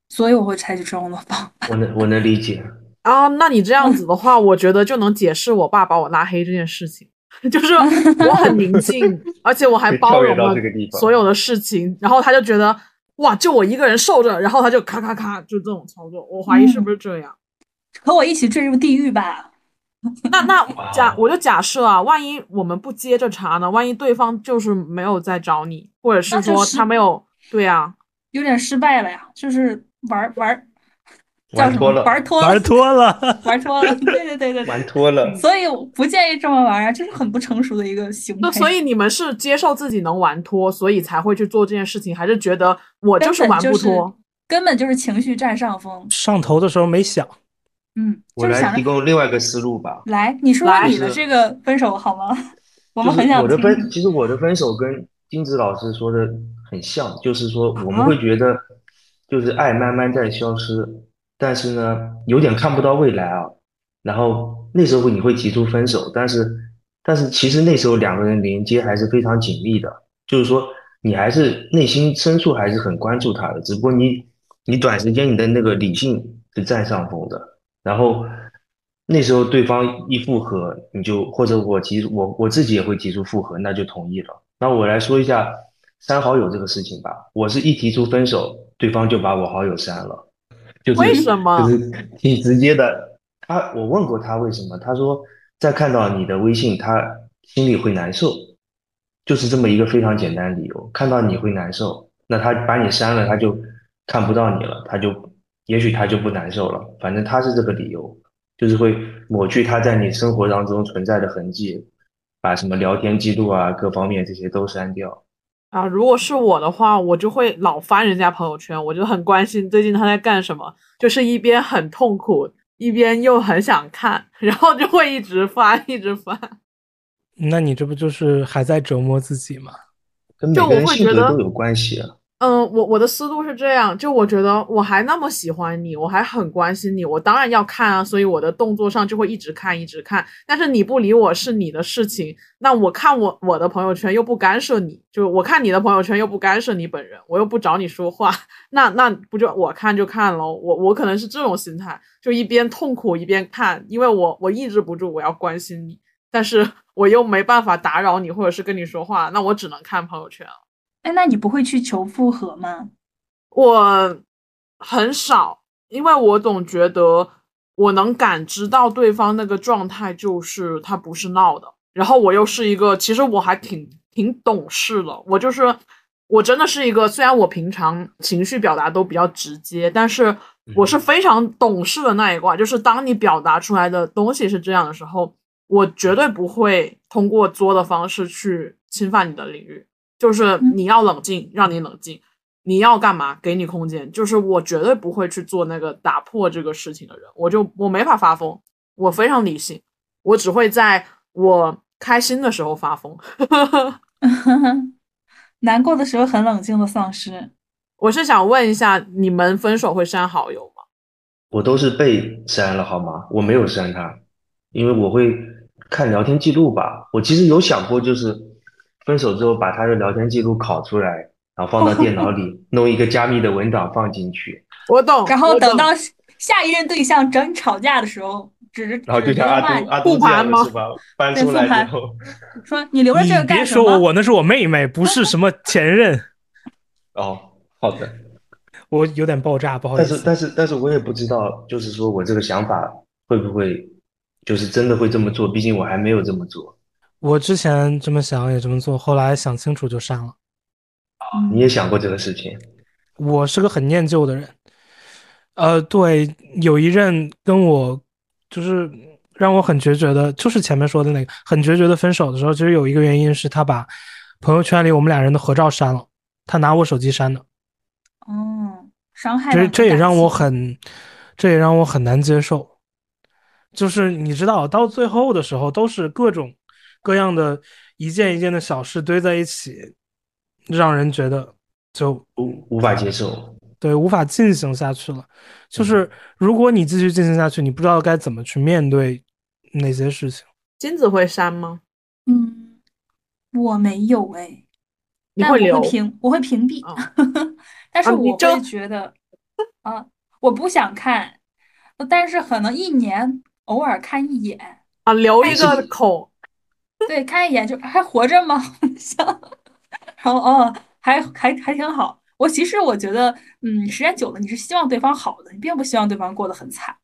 所以我会采取这种的方法。我能我能理解。啊，那你这样子的话，我觉得就能解释我爸把我拉黑这件事情，*laughs* 就是我很宁静，而且我还包容了所有的事情，然后他就觉得哇，就我一个人受着，然后他就咔咔咔就这种操作，我怀疑是不是这样？和我一起坠入地狱吧。那那假我就假设啊，万一我们不接着查呢？万一对方就是没有在找你，或者是说他没有，对啊，有点失败了呀，就是玩玩叫什么玩脱了，玩脱玩脱了，*laughs* 玩脱了，对对对对玩，脱了。所以不建议这么玩啊，这是很不成熟的一个行为。那所以你们是接受自己能玩脱，所以才会去做这件事情，还是觉得我就是玩本就是不脱？根本就是情绪占上风。上头的时候没想，嗯，我来提就是想着供另外一个思路吧，来，你说说你的这个分手好吗？我们很想。我的分，其实我的分手跟金子老师说的很像，就是说我们啊会觉得，就是爱慢慢在消失，但是呢，有点看不到未来啊。然后那时候你会提出分手，但是但是其实那时候两个人连接还是非常紧密的，就是说你还是内心深处还是很关注他的，只不过你你短时间你的那个理性是占上风的，然后那时候对方一复合，你就或者我提我我自己也会提出复合，那就同意了。那我来说一下删好友这个事情吧。我是一提出分手，对方就把我好友删了，就是为什么就是挺直接的。他我问过他为什么，他说在看到你的微信，他心里会难受，就是这么一个非常简单的理由。看到你会难受，那他把你删了，他就看不到你了，他就也许他就不难受了，反正他是这个理由。就是会抹去他在你生活当中存在的痕迹，把什么聊天记录啊、各方面这些都删掉。啊，如果是我的话，我就会老翻人家朋友圈，我就很关心最近他在干什么，就是一边很痛苦，一边又很想看，然后就会一直翻，一直翻。那你这不就是还在折磨自己吗？跟每就我个人性会觉得格都有关系啊。嗯，我我的思路是这样，就我觉得我还那么喜欢你，我还很关心你，我当然要看啊，所以我的动作上就会一直看，一直看。但是你不理我是你的事情，那我看我我的朋友圈又不干涉你，就我看你的朋友圈又不干涉你本人，我又不找你说话，*laughs* 那那不就我看就看喽？我我可能是这种心态，就一边痛苦一边看，因为我我抑制不住我要关心你，但是我又没办法打扰你或者是跟你说话，那我只能看朋友圈。哎，那你不会去求复合吗？我很少，因为我总觉得我能感知到对方那个状态，就是他不是闹的。然后我又是一个，其实我还挺挺懂事的。我就是我真的是一个，虽然我平常情绪表达都比较直接，但是我是非常懂事的那一挂。就是当你表达出来的东西是这样的时候，我绝对不会通过作的方式去侵犯你的领域。就是你要冷静，让你冷静。你要干嘛？给你空间。就是我绝对不会去做那个打破这个事情的人，我就我没法发疯，我非常理性，我只会在我开心的时候发疯。*laughs* *laughs* 难过的时候很冷静的丧尸。我是想问一下，你们分手会删好友吗？我都是被删了，好吗？我没有删他，因为我会看聊天记录吧。我其实有想过，就是分手之后把他的聊天记录拷出来，然后放到电脑里，*laughs* 弄一个加密的文档放进去。我懂。然后等到下一任对象找你吵架的时候，只是然后就像阿杜阿复杜这样盘吗的是吧？翻出来之后，*laughs* 说你留着这个干什么别说我，我那是我妹妹，不是什么前任。*laughs* 哦，好的。我有点爆炸，不好意思。但是但是但是我也不知道，就是说我这个想法会不会就是真的会这么做？毕竟我还没有这么做。我之前这么想也这么做，后来想清楚就删了。啊你也想过这个事情？我是个很念旧的人，呃，对，有一任跟我就是让我很决绝的，就是前面说的那个很决绝的分手的时候，其实有一个原因是他把朋友圈里我们俩人的合照删了，他拿我手机删的，哦，伤害这这也让我很，这也让我很难接受。就是你知道，到最后的时候，都是各种各样的一件一件的小事堆在一起，让人觉得就无无法接受。对，无法进行下去了。就是如果你继续进行下去，你不知道该怎么去面对那些事情。金子会删吗？嗯，我没有哎，但我你会留会屏，我会屏蔽，哦 *laughs* 但是我会觉得，啊，我不想看，但是可能一年偶尔看一眼，啊？留一个口，对，看一眼就还活着吗？*laughs* 想，然后哦，还还还挺好。我其实我觉得，嗯，时间久了，你是希望对方好的，你并不希望对方过得很惨。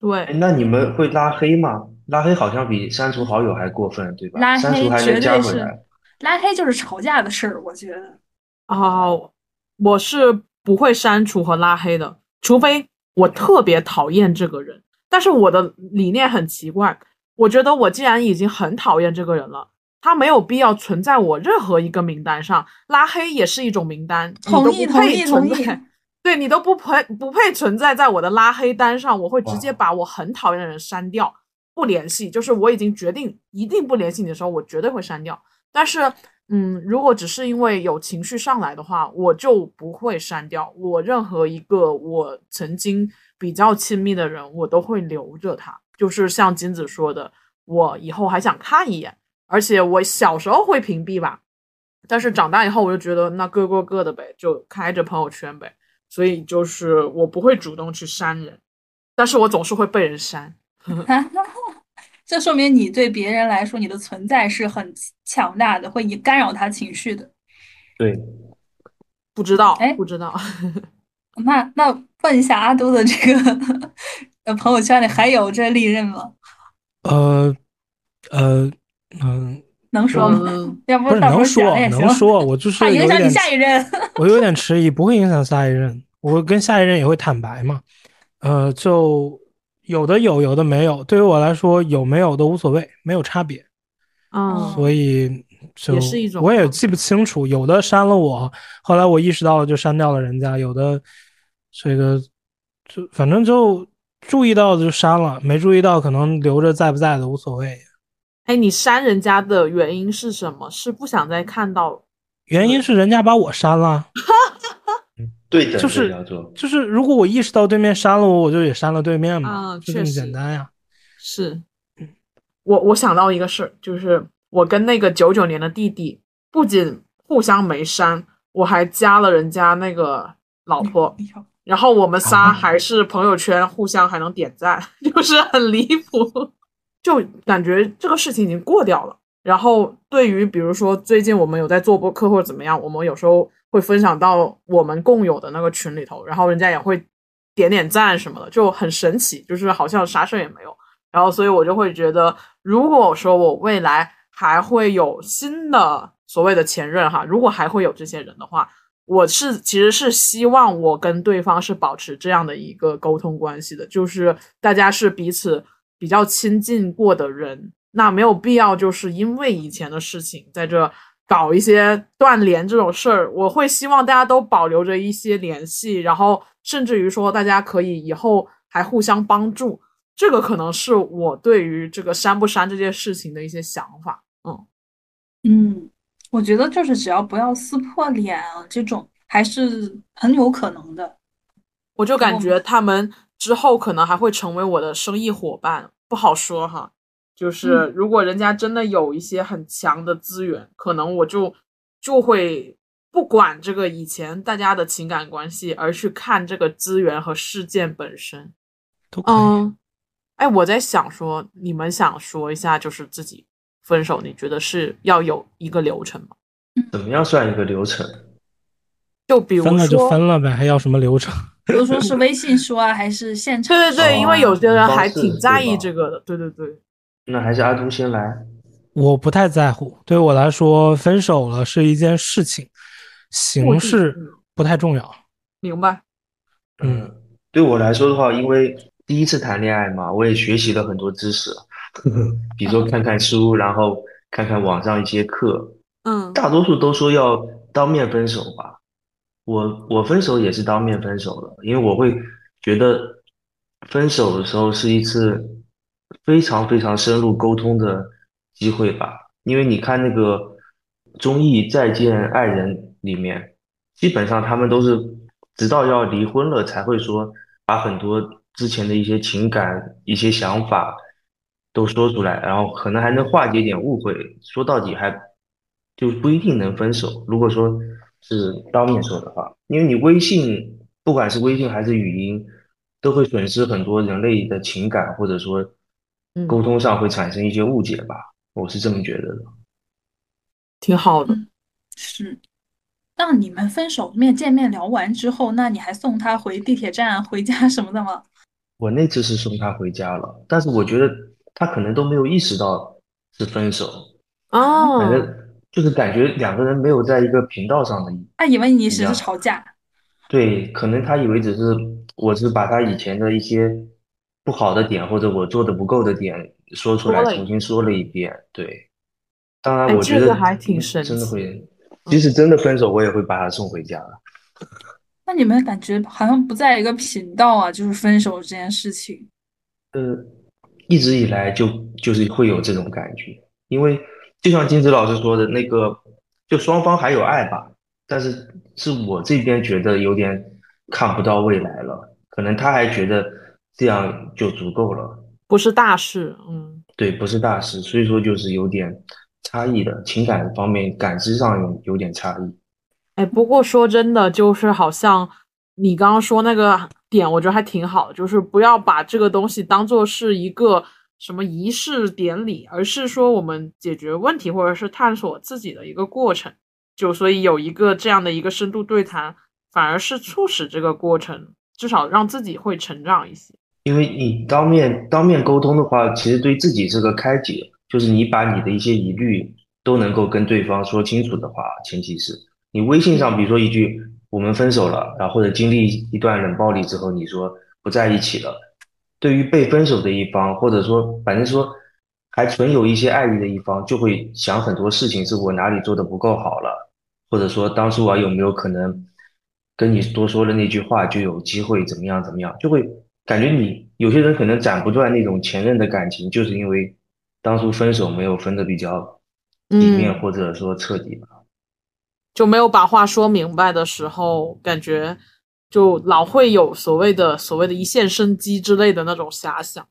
哎，对，那你们会拉黑吗？拉黑好像比删除好友还过分，对吧？拉黑删除还能绝对是加回来。拉黑就是吵架的事儿，我觉得。哦，我是不会删除和拉黑的，除非我特别讨厌这个人。但是我的理念很奇怪，我觉得我既然已经很讨厌这个人了，他没有必要存在我任何一个名单上，拉黑也是一种名单，你同意都不配同意同意存。对你都不配不配存在在我的拉黑单上，我会直接把我很讨厌的人删掉，不联系。就是我已经决定一定不联系你的时候，我绝对会删掉。但是，嗯，如果只是因为有情绪上来的话，我就不会删掉。我任何一个我曾经比较亲密的人，我都会留着他。就是像金子说的，我以后还想看一眼，而且我小时候会屏蔽吧，但是长大以后我就觉得那各过各的呗，就开着朋友圈呗。所以就是我不会主动去删人，但是我总是会被人删。*laughs* 这说明你对别人来说，你的存在是很强大的，会干扰他情绪的。对，不知道哎，不知道。*laughs* 那那问一下阿都的这个呃朋友圈里还有这利刃吗？呃，呃，嗯，能说吗？嗯要不是到时候能说讲也行能。说，我就是怕影响你下一任。我有点迟疑，不会影响下一任，我跟下一任也会坦白嘛。呃，就有的有，有的没有。对于我来说，有没有都无所谓，没有差别。嗯，所以就也是一种我也记不清楚，有的删了我，后来我意识到了就删掉了人家，有的这个就反正就注意到的就删了，没注意到可能留着在不在的无所谓。哎，你删人家的原因是什么？是不想再看到？原因是人家把我删了，*laughs* 对的，就是就是如果我意识到对面删了我，我就也删了对面嘛，啊就这么简单呀。是，我我想到一个事儿，就是我跟那个九九年的弟弟，不仅互相没删，我还加了人家那个老婆，然后我们仨啊还是朋友圈互相还能点赞，*laughs* 就是很离谱，就感觉这个事情已经过掉了。然后对于比如说最近我们有在做播客或者怎么样，我们有时候会分享到我们共有的那个群里头，然后人家也会点点赞什么的，就很神奇，就是好像啥事儿也没有。然后所以我就会觉得，如果说我未来还会有新的所谓的前任哈，如果还会有这些人的话，我是其实是希望我跟对方是保持这样的一个沟通关系的，就是大家是彼此比较亲近过的人，那没有必要就是因为以前的事情在这搞一些断联这种事儿。我会希望大家都保留着一些联系，然后甚至于说大家可以以后还互相帮助。这个可能是我对于这个删不删这件事情的一些想法。嗯嗯，我觉得就是只要不要撕破脸啊，这种还是很有可能的。我就感觉他们之后可能还会成为我的生意伙伴，不好说哈。就是如果人家真的有一些很强的资源，可能我就就会不管这个以前大家的情感关系，而去看这个资源和事件本身。都可以。嗯，哎，我在想说，你们想说一下，就是自己分手，你觉得是要有一个流程吗？怎么样算一个流程？就比如分了就，分了呗，还要什么流程？*laughs* 比如说是微信说啊，还是现场？对对对，因为有些人还挺在意这个的。对对对，那还是阿东先来。我不太在乎，对我来说，分手了是一件事情，形式嗯不太重要。明白。嗯，对我来说的话，因为第一次谈恋爱嘛，我也学习了很多知识，*laughs* 比如说看看书，然后看看网上一些课，嗯大多数都说要当面分手吧。我我分手也是当面分手的，因为我会觉得分手的时候是一次非常非常深入沟通的机会吧。因为你看那个综艺《再见爱人》里面，基本上他们都是直到要离婚了才会说把很多之前的一些情感、一些想法都说出来，然后可能还能化解点误会。说到底还就不一定能分手。如果说是当面说的话，因为你微信，不管是微信还是语音，都会损失很多人类的情感，或者说嗯沟通上会产生一些误解吧。我是这么觉得的。挺好的。是。那你们分手面见面聊完之后，那你还送他回地铁站、回家什么的吗？我那次是送他回家了，但是我觉得他可能都没有意识到是分手，哦反，正就是感觉两个人没有在一个频道上的。他以为你只是吵架。对，可能他以为只是我是把他以前的一些不好的点或者我做的不够的点说出来，重新说了一遍。对，当然哎我觉得这个还挺神奇真的会，即使真的分手，我也会把他送回家的。*laughs* 那你们感觉好像不在一个频道啊，就是分手这件事情。呃，一直以来就就是会有这种感觉，因为就像金子老师说的那个，就双方还有爱吧，但是是我这边觉得有点看不到未来了，可能他还觉得这样就足够了。不是大事。嗯，对，不是大事，所以说就是有点差异的，情感方面感知上有有点差异。哎，不过说真的，就是好像你刚刚说那个点，我觉得还挺好的，就是不要把这个东西当做是一个什么仪式典礼，而是说我们解决问题或者是探索自己的一个过程。就所以有一个这样的一个深度对谈，反而是促使这个过程至少让自己会成长一些。因为你当面当面沟通的话，其实对自己是个开解，就是你把你的一些疑虑都能够跟对方说清楚的话，前提是你微信上，比如说一句“我们分手了”，然后或者经历一段冷暴力之后，你说不在一起了，对于被分手的一方，或者说反正说还存有一些爱意的一方，就会想很多事情是我哪里做的不够好了，或者说当初我有没有可能跟你多说了那句话就有机会怎么样怎么样，就会感觉你有些人可能斩不断那种前任的感情，就是因为当初分手没有分的比较体面嗯。或者说彻底吧。就没有把话说明白的时候，感觉就老会有所谓的所谓的一线生机之类的那种遐想。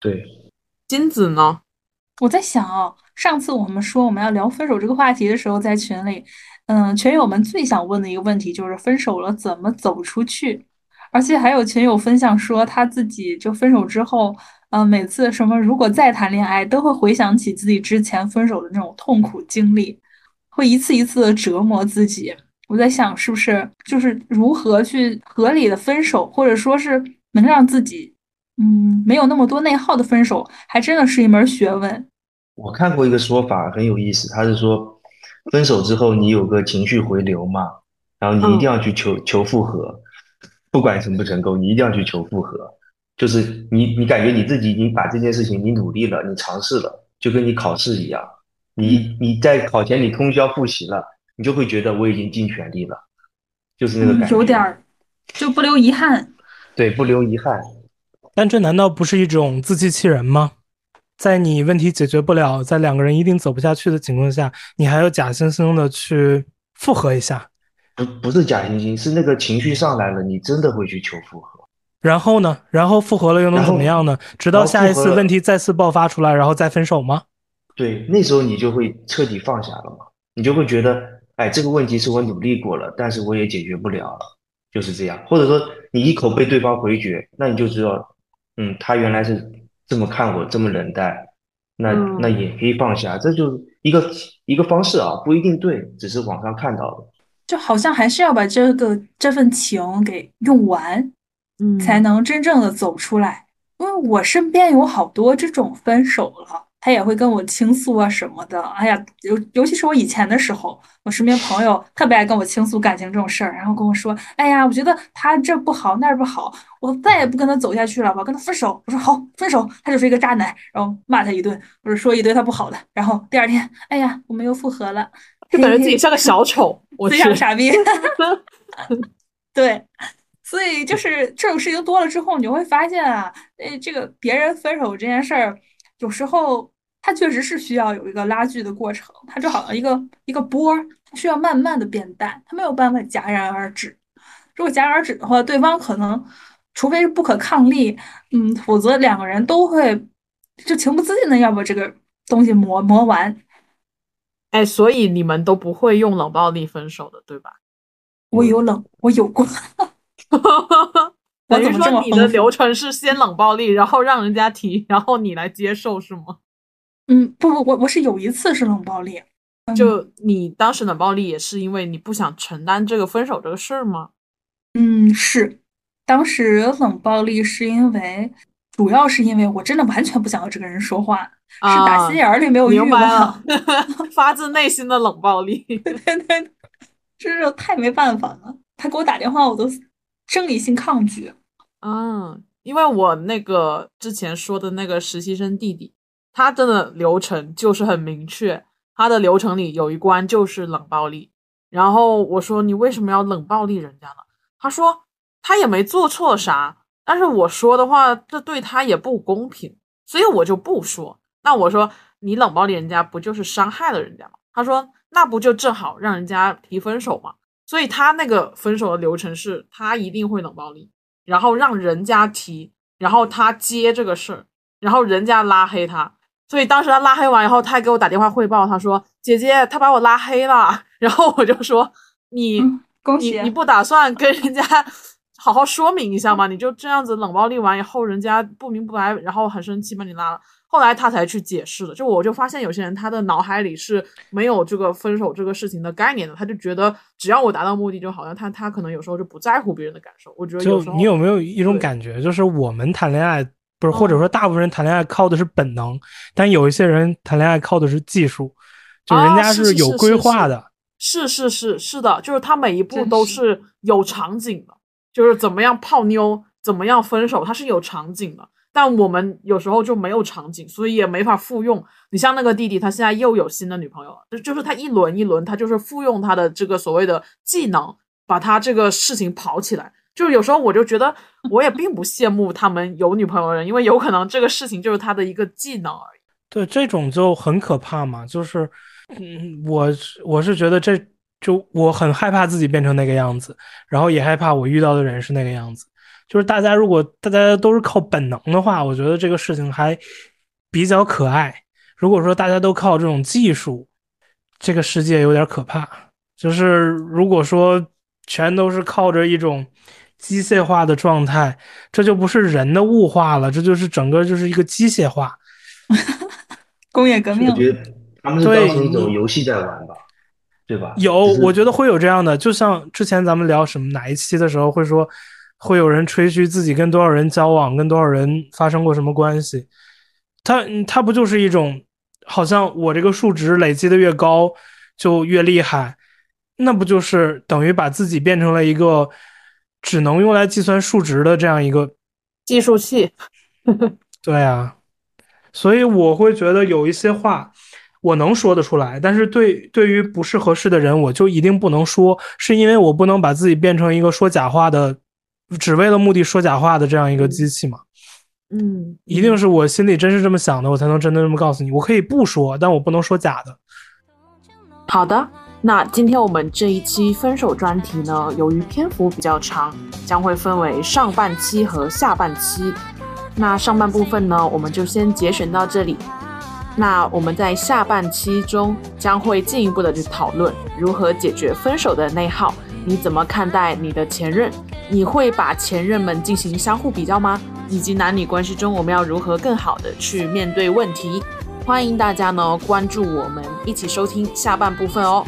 对，金子呢？我在想哦，上次我们说我们要聊分手这个话题的时候，在群里，嗯，群友们最想问的一个问题就是分手了怎么走出去？而且还有群友分享说他自己就分手之后，嗯，每次什么如果再谈恋爱，都会回想起自己之前分手的那种痛苦经历，会一次一次的折磨自己。我在想，是不是就是如何去合理的分手，或者说是能让自己，嗯，没有那么多内耗的分手，还真的是一门学问。我看过一个说法很有意思，他是说分手之后你有个情绪回流嘛，然后你一定要去求求复合，不管成不成功，你一定要去求复合。就是你你感觉你自己已经把这件事情你努力了，你尝试了，就跟你考试一样，你你在考前你通宵复习了，你就会觉得我已经尽全力了，就是那个嗯感觉。有点儿就不留遗憾。对，不留遗憾。但这难道不是一种自欺欺人吗？在你问题解决不了，在两个人一定走不下去的情况下，你还要假惺惺的去复合一下？不不是假惺惺，是那个情绪上来了，你真的会去求复合。然后呢？然后复合了又能怎么样呢？直到下一次问题再次爆发出来，然后再分手吗？对，那时候你就会彻底放下了嘛，你就会觉得，哎，这个问题是我努力过了，但是我也解决不了了，就是这样。或者说你一口被对方回绝，那你就知道，嗯，他原来是这么看我，这么冷淡，那那也可以放下，这就是一个一个方式啊，不一定对，只是网上看到的。就好像还是要把这个这份情给用完。才能真正的走出来，因为我身边有好多这种分手了，他也会跟我倾诉啊什么的。哎呀，尤尤其是我以前的时候，我身边朋友特别爱跟我倾诉感情这种事儿，然后跟我说：“哎呀，我觉得他这不好那儿不好，我再也不跟他走下去了，我要跟他分手。”我说：“好，分手，他就是一个渣男。”然后骂他一顿，或者说一堆他不好的。然后第二天，哎呀，我们又复合了，就感觉自己像个小丑，我非常傻逼。*laughs* 对。所以就是这种事情多了之后，你就会发现啊，诶，这个别人分手这件事儿，有时候它确实是需要有一个拉锯的过程，它就好像一个一个波，它需要慢慢的变淡，它没有办法戛然而止。如果戛然而止的话，对方可能除非是不可抗力，嗯，否则两个人都会就情不自禁的要把这个东西磨磨完。哎，所以你们都不会用冷暴力分手的，对吧？我有冷，我有过。*laughs* 等于说你的流程是先冷暴力，然后让人家提，然后你来接受，是吗？嗯，不不，我我是有一次是冷暴力，就你当时冷暴力也是因为你不想承担这个分手这个事儿吗？嗯，是，当时冷暴力是因为，主要是因为我真的完全不想和这个人说话，是打心眼里没有欲望，*laughs* 发自内心的冷暴力，对对对，真是太没办法了。他给我打电话，我都。生理性抗拒，嗯，因为我那个之前说的那个实习生弟弟，他真的流程就是很明确，他的流程里有一关就是冷暴力。然后我说你为什么要冷暴力人家呢？他说他也没做错啥，但是我说的话这对他也不公平，所以我就不说。那我说你冷暴力人家不就是伤害了人家吗？他说那不就正好让人家提分手吗？所以他那个分手的流程是，他一定会冷暴力，然后让人家提，然后他接这个事儿，然后人家拉黑他。所以当时他拉黑完以后，他还给我打电话汇报，他说：“姐姐，他把我拉黑了。*laughs* ”然后我就说：“你，你你不打算跟人家好好说明一下吗？你就这样子冷暴力完以后，人家不明不白，然后很生气把你拉了。”后来他才去解释的，就我就发现有些人他的脑海里是没有这个分手这个事情的概念的，他就觉得只要我达到目的就好，像他他可能有时候就不在乎别人的感受。我觉得就你有没有一种感觉，就是我们谈恋爱不是，或者说大部分人谈恋爱靠的是本能，但有一些人谈恋爱靠的是技术，就人家是有规划的，是是是是的，就是他每一步都是有场景的，就是怎么样泡妞，怎么样分手，他是有场景的。但我们有时候就没有场景，所以也没法复用。你像那个弟弟，他现在又有新的女朋友了，就就是他一轮一轮，他就是复用他的这个所谓的技能，把他这个事情跑起来。就有时候我就觉得，我也并不羡慕他们有女朋友的人，因为有可能这个事情就是他的一个技能而已。对，这种就很可怕嘛。就是，嗯，我我是觉得这就我很害怕自己变成那个样子，然后也害怕我遇到的人是那个样子。就是大家如果大家都是靠本能的话，我觉得这个事情还比较可爱。如果说大家都靠这种技术，这个世界有点可怕。就是如果说全都是靠着一种机械化的状态，这就不是人的物化了，这就是整个就是一个机械化。*laughs* 工业革命，我觉得他们是当成一种游戏在玩吧，对吧？有，我觉得会有这样的。就像之前咱们聊什么哪一期的时候会说。会有人吹嘘自己跟多少人交往，跟多少人发生过什么关系？他他不就是一种，好像我这个数值累积的越高就越厉害，那不就是等于把自己变成了一个只能用来计算数值的这样一个计数器？*laughs* 对啊，所以我会觉得有一些话我能说得出来，但是对对于不是合适的人，我就一定不能说，是因为我不能把自己变成一个说假话的。只为了目的说假话的这样一个机器嘛？嗯，一定是我心里真是这么想的，我才能真的这么告诉你。我可以不说，但我不能说假的。好的，那今天我们这一期分手专题呢，由于篇幅比较长，将会分为上半期和下半期。那上半部分呢，我们就先节选到这里。那我们在下半期中将会进一步的去讨论如何解决分手的内耗。你怎么看待你的前任？你会把前任们进行相互比较吗？以及男女关系中我们要如何更好的去面对问题？欢迎大家呢关注我们，一起收听下半部分哦。